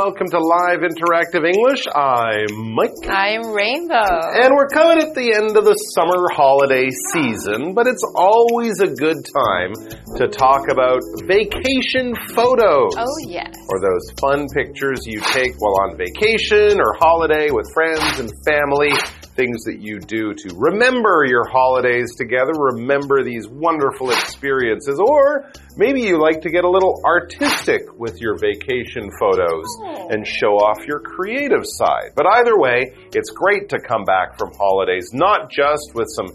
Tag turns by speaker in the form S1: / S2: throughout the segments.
S1: Welcome to Live Interactive English. I'm Mike.
S2: I'm Rainbow.
S1: And we're coming at the end of the summer holiday season, but it's always a good time to talk about vacation photos.
S2: Oh, yes.
S1: Or those fun pictures you take while on vacation or holiday with friends and family things that you do to remember your holidays together, remember these wonderful experiences, or maybe you like to get a little artistic with your vacation photos
S2: Oh.
S1: and show off your creative side. But either way, it's great to come back from holidays not just with some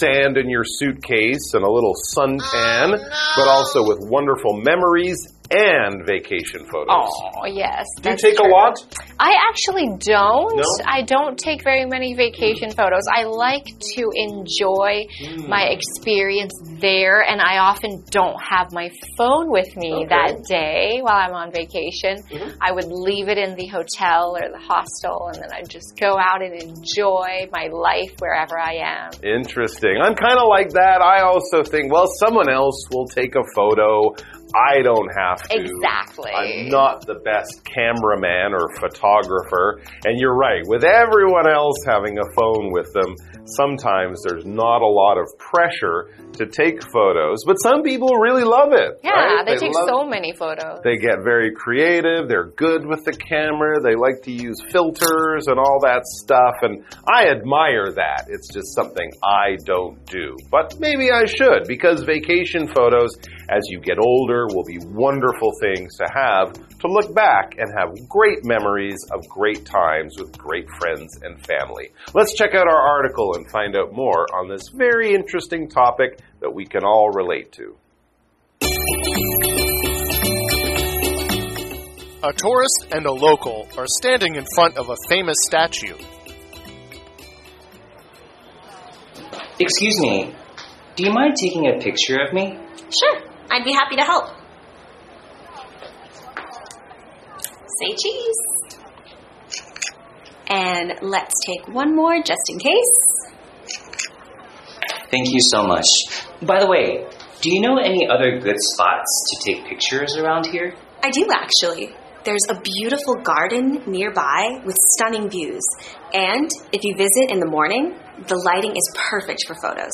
S1: sand in your suitcase and a little suntan, oh, but also with wonderful memories and vacation photos.
S2: Oh, yes.
S1: Do you take a lot?
S2: I actually don't.
S1: No?
S2: I don't take very many vacation photos. I like to enjoy
S1: Hmm.
S2: my experience there, and I often don't have my phone with me
S1: Okay.
S2: that day while I'm on vacation.
S1: Mhm.
S2: I would leave it in the hotel or the hostel, and then I'd just go out and enjoy my life wherever I am.
S1: Interesting. I'm kind of like that. I also think, well, someone else will take a photo. I don't have to.
S2: Exactly.
S1: I'm not the best cameraman or photographer. And you're right. With everyone else having a phone with them, sometimes there's not a lot of pressure to take photos. But some people really love it.
S2: Yeah,
S1: right?
S2: they, take
S1: love-
S2: so many photos.
S1: They get very creative. They're good with the camera. They like to use filters and all that stuff. And I admire that. It's just something I don't do. But maybe I should because vacation photos, as you get older, will be wonderful things to have to look back and have great memories of great times with great friends and family. Let's check out our article and find out more on this very interesting topic that we can all relate to.
S3: A tourist and a local are standing in front of a famous statue.
S4: Excuse me, do you mind taking a picture of me?
S5: Sure, I'd be happy to help. Say cheese. And let's take one more just in case.
S4: Thank you so much. By the way, do you know any other good spots to take pictures around here?
S5: I do actually. There's a beautiful garden nearby with stunning views. And if you visit in the morning, the lighting is perfect for photos.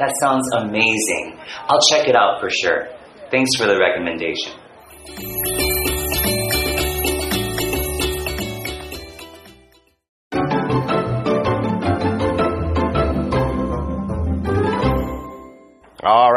S4: That sounds amazing. I'll check it out for sure. Thanks for the recommendation.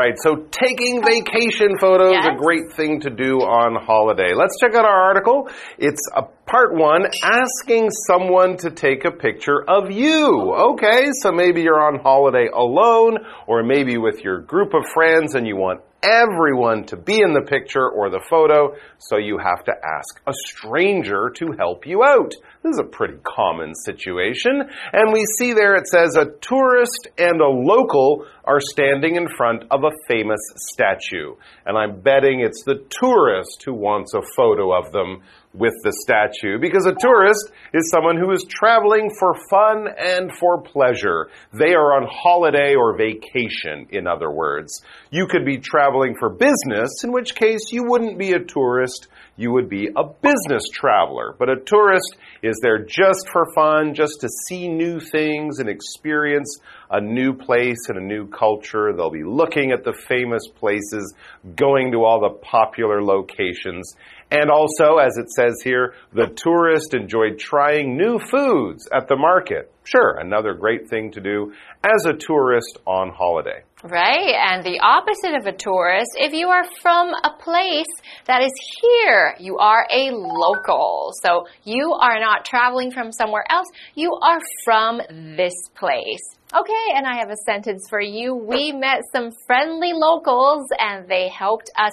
S1: Right, so taking vacation photos
S2: Yes.
S1: a great thing to do on holiday. Let's check out our article. It's a part 1 asking someone to take a picture of you. Okay, so maybe you're on holiday alone or maybe with your group of friends and you want everyone to be in the picture or the photo, so you have to ask a stranger to help you out. This is a pretty common situation. And we see there it says a tourist and a local are standing in front of a famous statue. And I'm betting it's the tourist who wants a photo of them with the statue because a tourist is someone who is traveling for fun and for pleasure. They are on holiday or vacation, in other words. You could be traveling for business, in which case you wouldn't be a tourist, you would be a business traveler. But a tourist is there just for fun, just to see new things and experience a new place and a new culture. They'll be looking at the famous places, going to all the popular locations. And also, as it says here, the tourist enjoyed trying new foods at the market. Sure, another great thing to do as a tourist on holiday.
S2: Right, and the opposite of a tourist, if you are from a place that is here, you are a local. So you are not traveling from somewhere else, you are from this place. Okay, and I have a sentence for you. We met some friendly locals and they helped us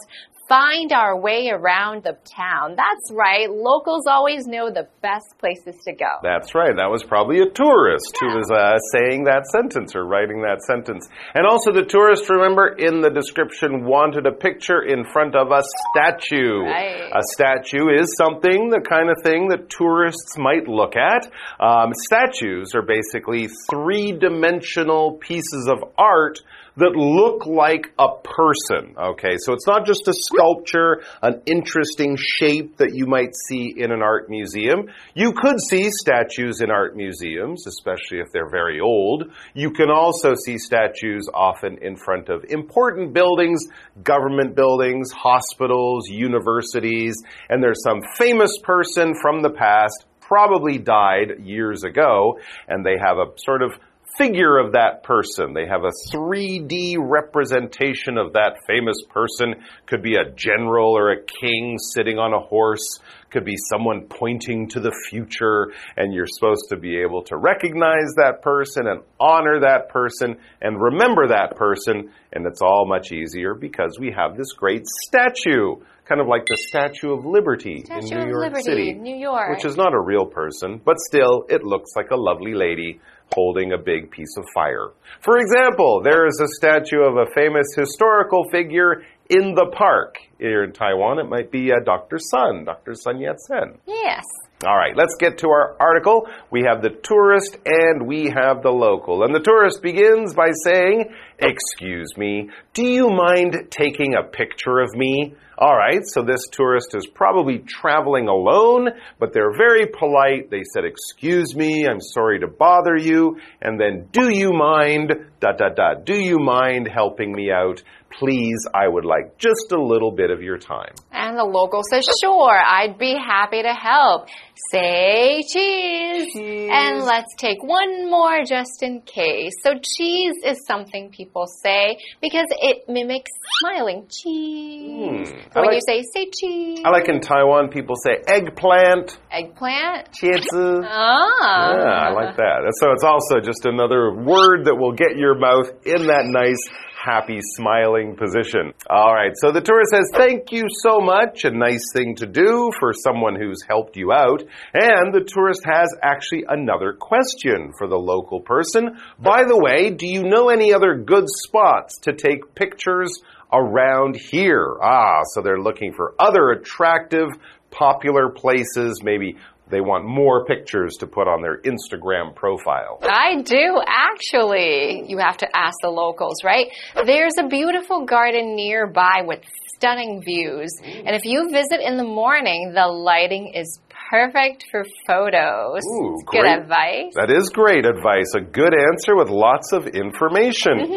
S2: find our way around the town. That's right. Locals always know the best places to go.
S1: That's right. That was probably a tourist who was uh, saying that sentence or writing that sentence. And also, the tourist, remember, in the description wanted a picture in front of a statue.
S2: Right.
S1: A statue is something, the kind of thing that tourists might look at. Um, statues are basically three dimensional pieces of art that look like a person. Okay, so it's not just a sculpture, an interesting shape that you might see in an art museum. You could see statues in art museums, especially if they're very old. You can also see statues often in front of important buildings, government buildings, hospitals, universities, and there's some famous person from the past probably died years ago, and they have a sort of figure of that person. They have a 3D representation of that famous person. Could be a general or a king sitting on a horse. Could be someone pointing to the future, and you're supposed to be able to recognize that person and honor that person and remember that person. And it's all much easier because we have this great statue kind of like the Statue of Liberty
S2: Statue
S1: in New York
S2: Liberty,
S1: City,
S2: New York.
S1: which is not a real person, but still, it looks like a lovely lady holding a big piece of fire. For example, there is a statue of a famous historical figure in the park. Here in Taiwan, it might be uh, Dr. Sun, Dr. Sun Yat-sen.
S2: Yes.
S1: All right, let's get to our article. We have the tourist and we have the local. And the tourist begins by saying, Excuse me, do you mind taking a picture of me? All right, so this tourist is probably traveling alone, but they're very polite. They said, Excuse me, I'm sorry to bother you. And then, Do you mind, dot, dot, dot, do you mind helping me out? Please, I would like just a little bit of your time.
S2: And the local says, Sure, I'd be happy to help. Say cheese. And let's take one more just in case. So, cheese is something people say because it mimics smiling. Cheese.
S1: I
S2: when
S1: like-
S2: you say, say cheese,
S1: I like in Taiwan, people say eggplant,
S2: eggplant.
S1: 茄子.
S2: Ah.
S1: Yeah, I like that. So it's also just another word that will get your mouth in that nice, happy, smiling position. All right, so the tourist says, Thank you so much. A nice thing to do for someone who's helped you out. And the tourist has actually another question for the local person. By the way, do you know any other good spots to take pictures around here? Ah, so they're looking for other attractive, popular places, maybe. They want more pictures to put on their Instagram profile.
S2: I do actually. You have to ask the locals, right? There's a beautiful garden nearby with stunning views. And if you visit in the morning, the lighting is perfect for photos.
S1: Ooh,
S2: Good advice.
S1: That is great advice. A good answer with lots of information.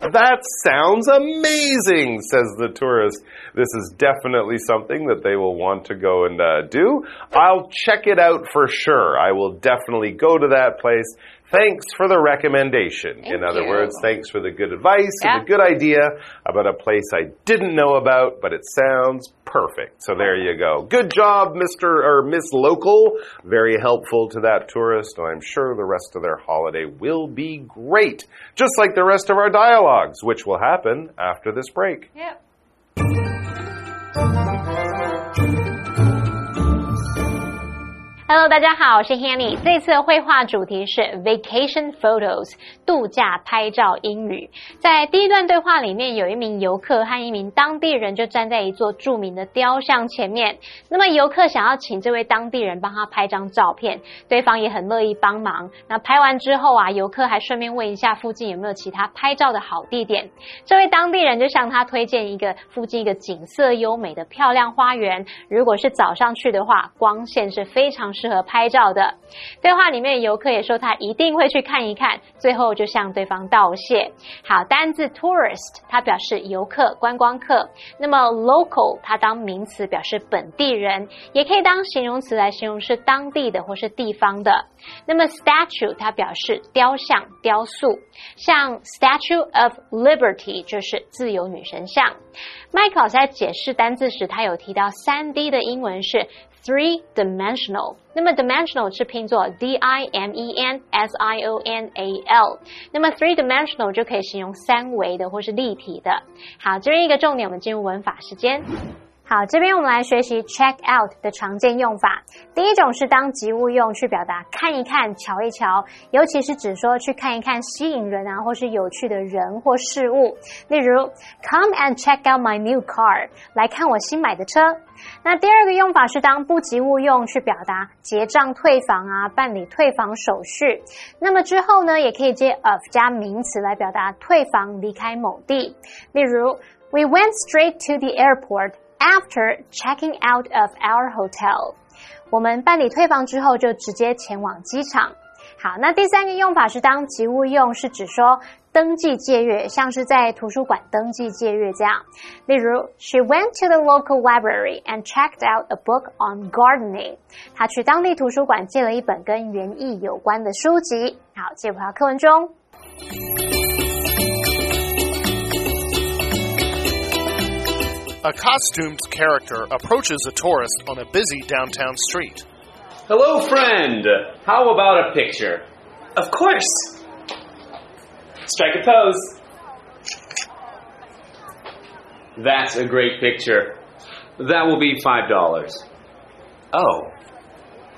S1: That sounds amazing, says the tourist. This is definitely something that they will want to go and uh, do. I'll check it out for sure. I will definitely go to that place. Thanks for the recommendation. In other
S2: you.
S1: words, thanks for the good advice
S2: Yeah.
S1: and the good idea about a place I didn't know about, but it sounds perfect. So there you go. Good job, Mr. or Miss Local. Very helpful to that tourist, I'm sure the rest of their holiday will be great. Just like the rest of our dialogues, which will happen after this break.
S2: Yep.
S6: Hello，大家好，我是 Hanny。这次的绘画主题是 Vacation Photos，度假拍照英语。在第一段对话里面，有一名游客和一名当地人就站在一座著名的雕像前面。那么游客想要请这位当地人帮他拍张照片，对方也很乐意帮忙。那拍完之后啊，游客还顺便问一下附近有没有其他拍照的好地点。这位当地人就向他推荐一个附近一个景色优美的漂亮花园。如果是早上去的话，光线是非常适合拍照的。对话里面，游客也说他一定会去看一看，最后就向对方道谢。好，单字 tourist 它表示游客、观光客，那么 local 它当名词表示本地人，也可以当形容词来形容是当地的或是地方的。那么 statue 它表示雕像、雕塑，像 Statue of Liberty 就是自由女神像。麦考在解释单字时，他有提到三 D 的英文是 three dimensional。那么 dimensional 是拼作 d i m e n s i o n a l。那么 three dimensional 就可以形容三维的或是立体的。好，这边一个重点，我们进入文法时间。好，这边我们来学习 check out 的常见用法。第一种是当及物用，去表达看一看、瞧一瞧，尤其是指说去看一看吸引人啊，或是有趣的人或事物。例如，Come and check out my new car，来看我新买的车。那第二个用法是当不及物用，去表达结账退房啊，办理退房手续。那么之后呢，也可以接 of 加名词来表达退房离开某地。例如，We went straight to the airport。After checking out of our hotel，我们办理退房之后就直接前往机场。好，那第三个用法是当及物用，是指说登记借阅，像是在图书馆登记借阅这样。例如，She went to the local library and checked out a book on gardening。她去当地图书馆借了一本跟园艺有关的书籍。好，借回到课文中。
S3: A costumed character approaches a tourist on a busy downtown street.
S7: Hello, friend. How about a picture?
S4: Of course.
S7: Strike a pose. That's a great picture. That will be $5.
S4: Oh,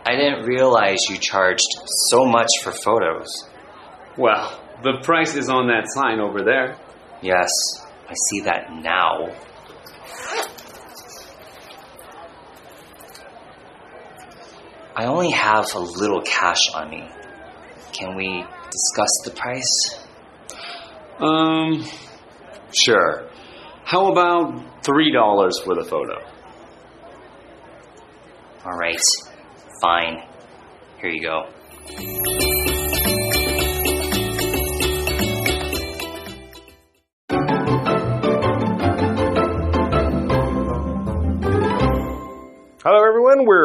S4: I didn't realize you charged so much for photos.
S7: Well, the price is on that sign over there.
S4: Yes, I see that now. I only have a little cash on me. Can we discuss the price?
S7: Um, sure. How about $3 for the photo?
S4: All right, fine. Here you go.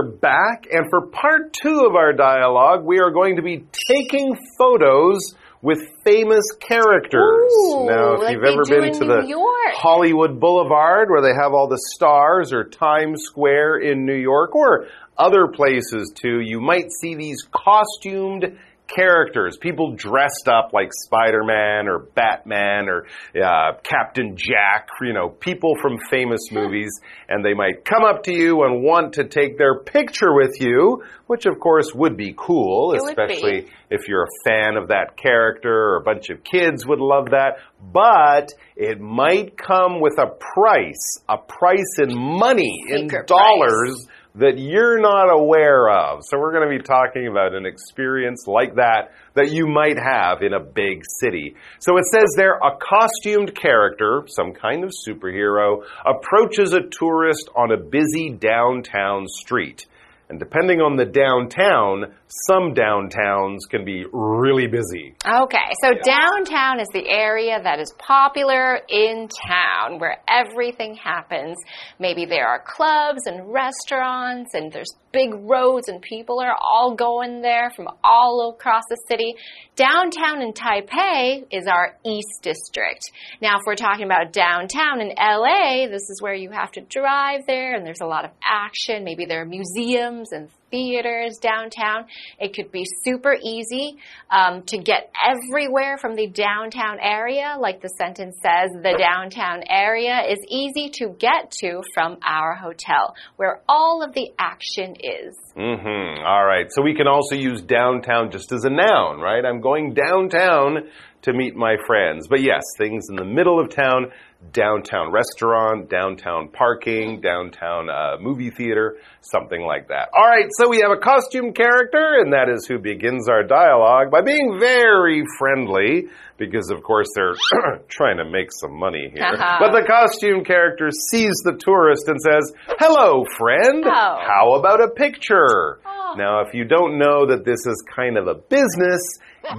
S1: We're back, and for part two of our dialogue, we are going to be taking photos with famous characters.
S2: Ooh,
S1: now, if
S2: like
S1: you've ever been to
S2: New
S1: the
S2: York.
S1: Hollywood Boulevard, where they have all the stars, or Times Square in New York, or other places too, you might see these costumed characters, people dressed up like Spider Man or Batman or uh, Captain Jack, you know, people from famous movies, and they might come up to you and want to take their picture with you, which of course would be cool,
S2: It
S1: especially if you're a fan of that character or a bunch of kids would love that. But it might come with a price, a price in money, in dollars that you're not aware of. So we're going to be talking about an experience like that that you might have in a big city. So it says there a costumed character, some kind of superhero, approaches a tourist on a busy downtown street. And depending on the downtown, some downtowns can be really busy.
S2: Okay, so downtown is the area that is popular in town where everything happens. Maybe there are clubs and restaurants and there's big roads and people are all going there from all across the city. Downtown in Taipei is our East District. Now, if we're talking about downtown in LA, this is where you have to drive there and there's a lot of action. Maybe there are museums and theaters downtown. It could be super easy um, to get everywhere from the downtown area. Like the sentence says, the downtown area is easy to get to from our hotel, where all of the action is.
S1: Mm-hmm. All right. So we can also use downtown just as a noun, right? I'm going downtown to meet my friends. But yes, things in the middle of town, downtown restaurant, downtown parking, downtown uh, movie theater, something like that. All right. So we have a costume character, and that is who begins our dialogue by being very friendly, because of course they're trying to make some money here. But the costume character sees the tourist and says, Hello, friend.
S2: Oh.
S1: How about a picture?
S2: Oh.
S1: Now, if you don't know that this is kind of a business,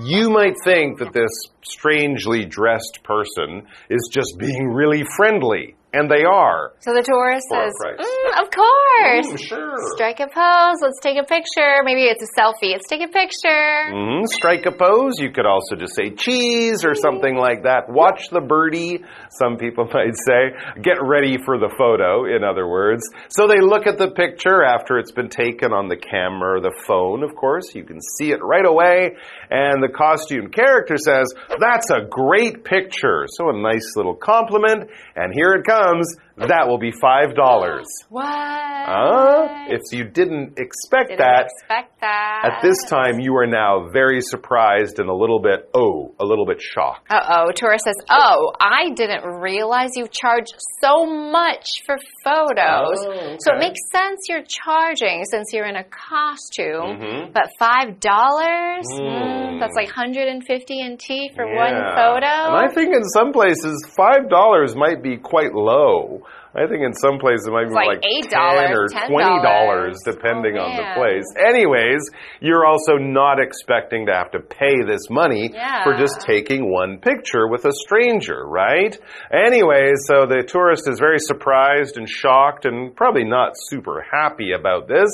S1: you might think that this strangely dressed person is just being really friendly. And they are.
S2: So the tourist says, "Mm, Of course.
S1: Mm, sure.
S2: Strike a pose. Let's take a picture. Maybe it's a selfie. Let's take a picture.
S1: Mm, strike a pose. You could also just say cheese or something like that. Watch the birdie, some people might say. Get ready for the photo, in other words. So they look at the picture after it's been taken on the camera or the phone, of course. You can see it right away. And the costume character says, That's a great picture. So a nice little compliment. And here it comes. That will be $5.
S2: What?
S1: Uh, if you didn't expect
S2: Didn't
S1: that,
S2: expect that.
S1: at this time, you are now very surprised and a little bit, oh, a little bit shocked.
S2: Uh oh. Tourist says, Oh, I didn't realize you charge so much for photos.
S1: Oh,
S2: So it makes sense you're charging since you're in a costume.
S1: Mhm.
S2: But $5?
S1: Mm.
S2: That's like 150 NT for
S1: Yeah.
S2: one photo.
S1: And I think in some places, $5 might be quite low. I think in some places it might be
S2: like
S1: like
S2: $8,
S1: ten or
S2: $10.
S1: twenty dollars, oh, depending
S2: Oh,
S1: on the place. Anyways, you're also not expecting to have to pay this money
S2: Yeah.
S1: for just taking one picture with a stranger, right? Anyways, so the tourist is very surprised and shocked and probably not super happy about this.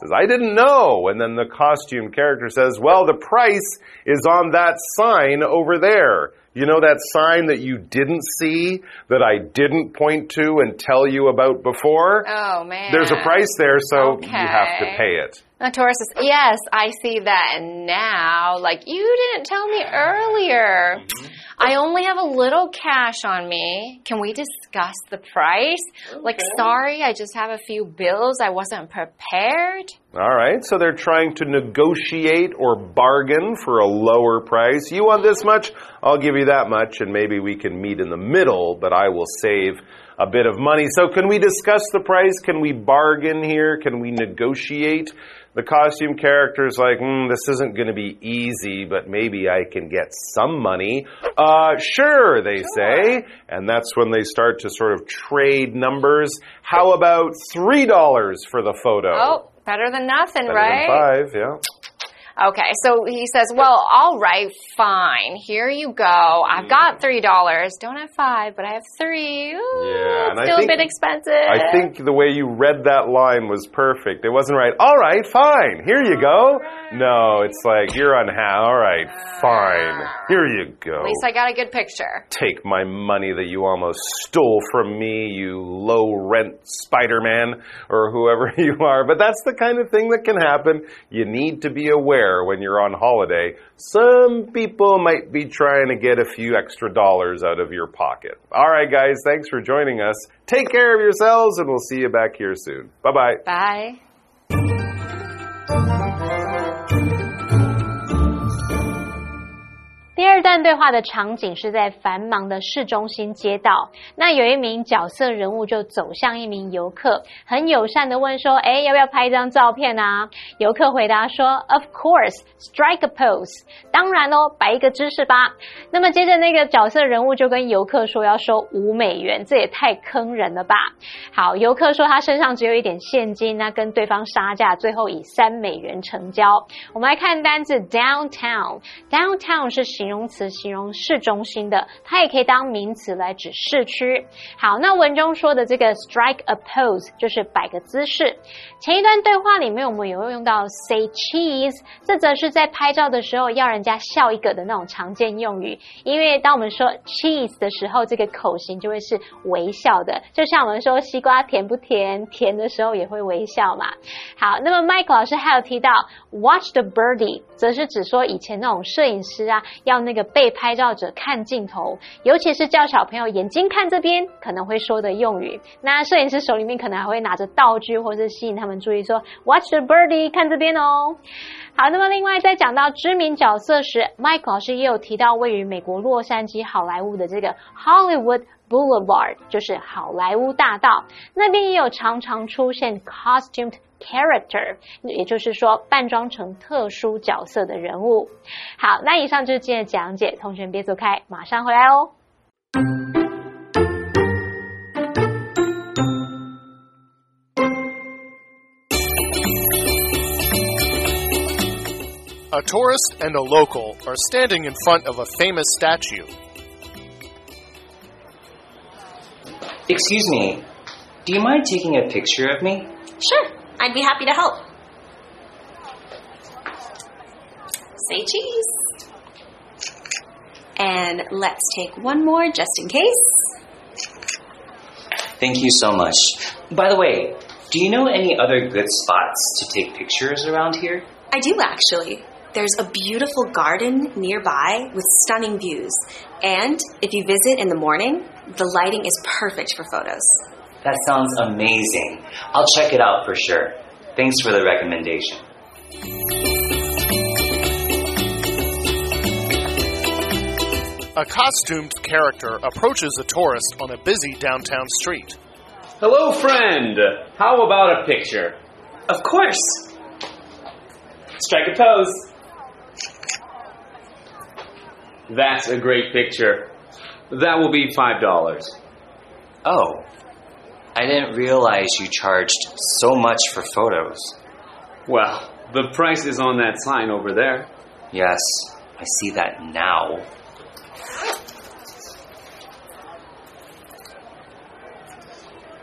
S1: Says, I didn't know. And then the costume character says, Well, the price is on that sign over there. You know that sign that you didn't see, that I didn't point to and tell you about before?
S2: Oh, man.
S1: There's a price there, so you have to pay it.
S2: The tourist says, Yes, I see that now. Like, you didn't tell me earlier. Mm-hmm. I only have a little cash on me. Can we discuss the price? Like, sorry, I just have a few bills. I wasn't prepared.
S1: All right, so they're trying to negotiate or bargain for a lower price. You want this much? I'll give you that much, and maybe we can meet in the middle, but I will save a bit of money. So, can we discuss the price? Can we bargain here? Can we negotiate? The costume character is like, mm, this isn't going to be easy, but maybe I can get some money. Uh, sure, they say. And that's when they start to sort of trade numbers. How about $3 for the photo?
S2: Oh, better than nothing,
S1: Better
S2: right?
S1: than five, yeah.
S2: Okay, so he says, Well, all right, fine. Here you go. I've mm. got $3. Don't have five, but I have three. Ooh,
S1: Yeah,
S2: it's still
S1: think-
S2: a bit expensive.
S1: I think the way you read that line was perfect. It wasn't right. All right, fine. Here you go. No, it's like you're on ha. All right, fine. Ah. Here you go.
S2: At least I got a good picture.
S1: Take my money that you almost stole from me, you low rent Spider Man or whoever you are. But that's the kind of thing that can happen. You need to be aware when you're on holiday. Some people might be trying to get a few extra dollars out of your pocket. All right, guys, thanks for joining us. Take care of yourselves, and we'll see you back here soon. Bye bye.
S2: Bye.
S6: 第二段对话的场景是在繁忙的市中心街道，那有一名角色人物就走向一名游客，很友善的问说：“哎，要不要拍一张照片啊？”游客回答说：“Of course, strike a pose。”当然哦，摆一个姿势吧。那么接着那个角色人物就跟游客说要收五美元，这也太坑人了吧？好，游客说他身上只有一点现金，那跟对方杀价，最后以三美元成交。我们来看单字 downtown。downtown 是形容容词，形容市中心的，它也可以当名词来指市区。好，那文中说的这个 strike a pose 就是摆个姿势。前一段对话里面我们有用到 say cheese，这则是在拍照的时候要人家笑一个的那种常见用语。因为当我们说 cheese 的时候，这个口型就会是微笑的，就像我们说西瓜甜不甜，甜的时候也会微笑嘛。好，那么 Mike 老师还有提到 watch the birdie，则是指说以前那种摄影师啊，要那个被拍照者看镜头，尤其是叫小朋友眼睛看这边，可能会说的用语。那摄影师手里面可能还会拿着道具，或是吸引他们注意说 watch the birdie，看这边哦。好，那么另外在讲到知名角色时，Mike 老师也有提到位于美国洛杉矶好莱坞的这个 Hollywood Boulevard，就是好莱坞大道，那边也有常常出现 costumed character，也就是说扮装成特殊角色的人物。好，那以上就是今天的讲解，同学们别走开，马上回来哦。
S3: A tourist and a local are standing in front of a famous statue.
S4: Excuse me, Do you mind taking a picture of me?
S5: Sure, I'd be happy to help. Say cheese. And let's take one more just in case.
S4: Thank you so much. By the way, do you know any other good spots to take pictures around here?
S5: I do actually. There's a beautiful garden nearby with stunning views. And if you visit in the morning, the lighting is perfect for photos.
S4: That sounds amazing. I'll check it out for sure. Thanks for the recommendation.
S3: A costumed character approaches a tourist on a busy downtown street.
S7: Hello, friend. How about a picture?
S4: Of course.
S7: Strike a pose. That's a great picture. That will be $5.
S4: Oh, I didn't realize you charged so much for photos.
S7: Well, the price is on that sign over there.
S4: Yes, I see that now.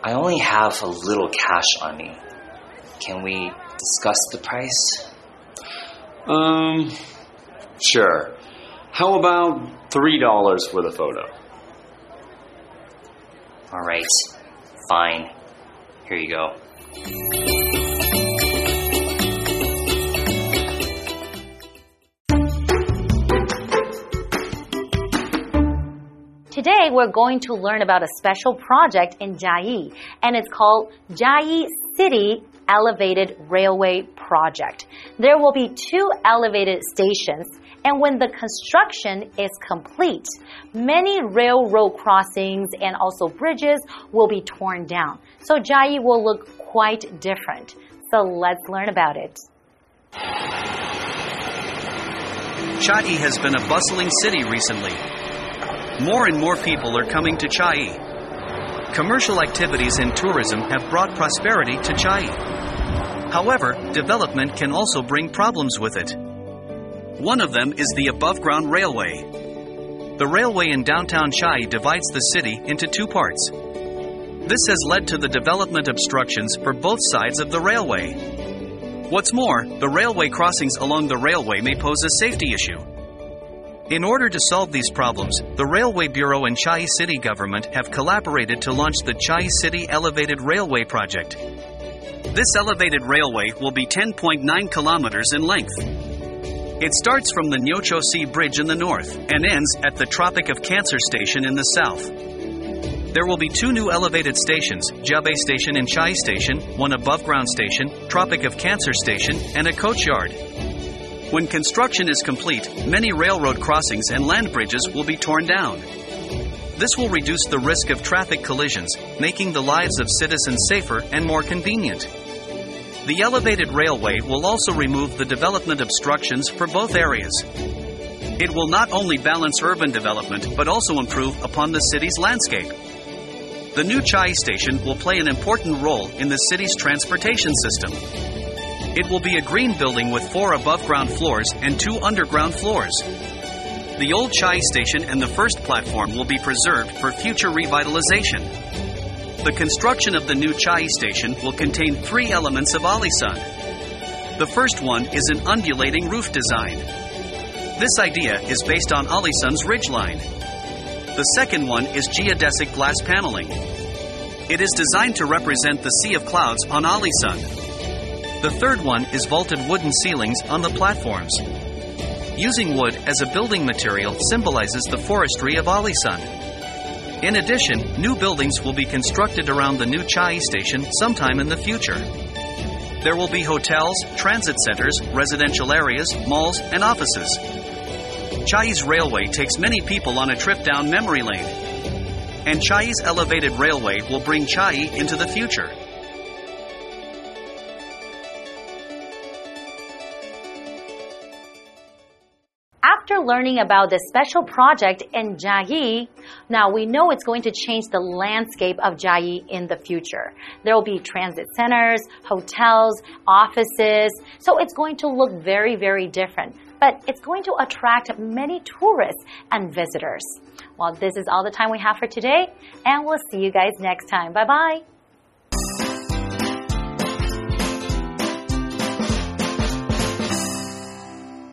S4: I only have a little cash on me. Can we discuss the price?
S7: Um, sure. How about $3 for the photo?
S4: All right, fine. Here you go.
S8: Today we're going to learn about a special project in Jiayi, and it's called Jiayi City Elevated Railway Project. There will be two elevated stations, and when the construction is complete, many railroad crossings and also bridges will be torn down. So Jiayi will look quite different. So let's learn about it.
S9: Chiayi has been a bustling city recently. More and more people are coming to Chiayi. Commercial activities and tourism have brought prosperity to Chiayi. However, development can also bring problems with it. One of them is the above ground railway. The railway in downtown Chiayi divides the city into two parts. This has led to the development obstructions for both sides of the railway. What's more, the railway crossings along the railway may pose a safety issue. In order to solve these problems, the Railway Bureau and Chiayi City government have collaborated to launch the Chiayi City Elevated Railway Project. This elevated railway will be 10.9 kilometers in length. It starts from the Nyocho Sea Bridge in the north and ends at the Tropic of Cancer Station in the south. There will be two new elevated stations, Jiabei Station and Chiayi Station, one above ground station, Tropic of Cancer Station, and a coach yard. When construction is complete, many railroad crossings and land bridges will be torn down. This will reduce the risk of traffic collisions, making the lives of citizens safer and more convenient. The elevated railway will also remove the development obstructions for both areas. It will not only balance urban development, but also improve upon the city's landscape. The new Chiayi station will play an important role in the city's transportation system. It will be a green building with four above ground floors and two underground floors. The old Chiayi station and the first platform will be preserved for future revitalization. The construction of the new Chiayi station will contain three elements of Alishan. The first one is an undulating roof design. This idea is based on Alishan's ridgeline. The second one is geodesic glass paneling. It is designed to represent the Sea of Clouds on Alishan. The third one is vaulted wooden ceilings on the platforms. Using wood as a building material symbolizes the forestry of Alishan. In addition, new buildings will be constructed around the new Chiayi station sometime in the future. There will be hotels, transit centers, residential areas, malls, and offices. Chiayi's railway takes many people on a trip down memory lane. And Chiayi's elevated railway will bring Chiayi into the future.
S8: Learning about this special project in Jiayi, now we know it's going to change the landscape of Jiayi in the future. There will be transit centers, hotels, offices, so it's going to look very, very different. But it's going to attract many tourists and visitors. Well, this is all the time we have for today, and we'll see you guys next time. Bye bye.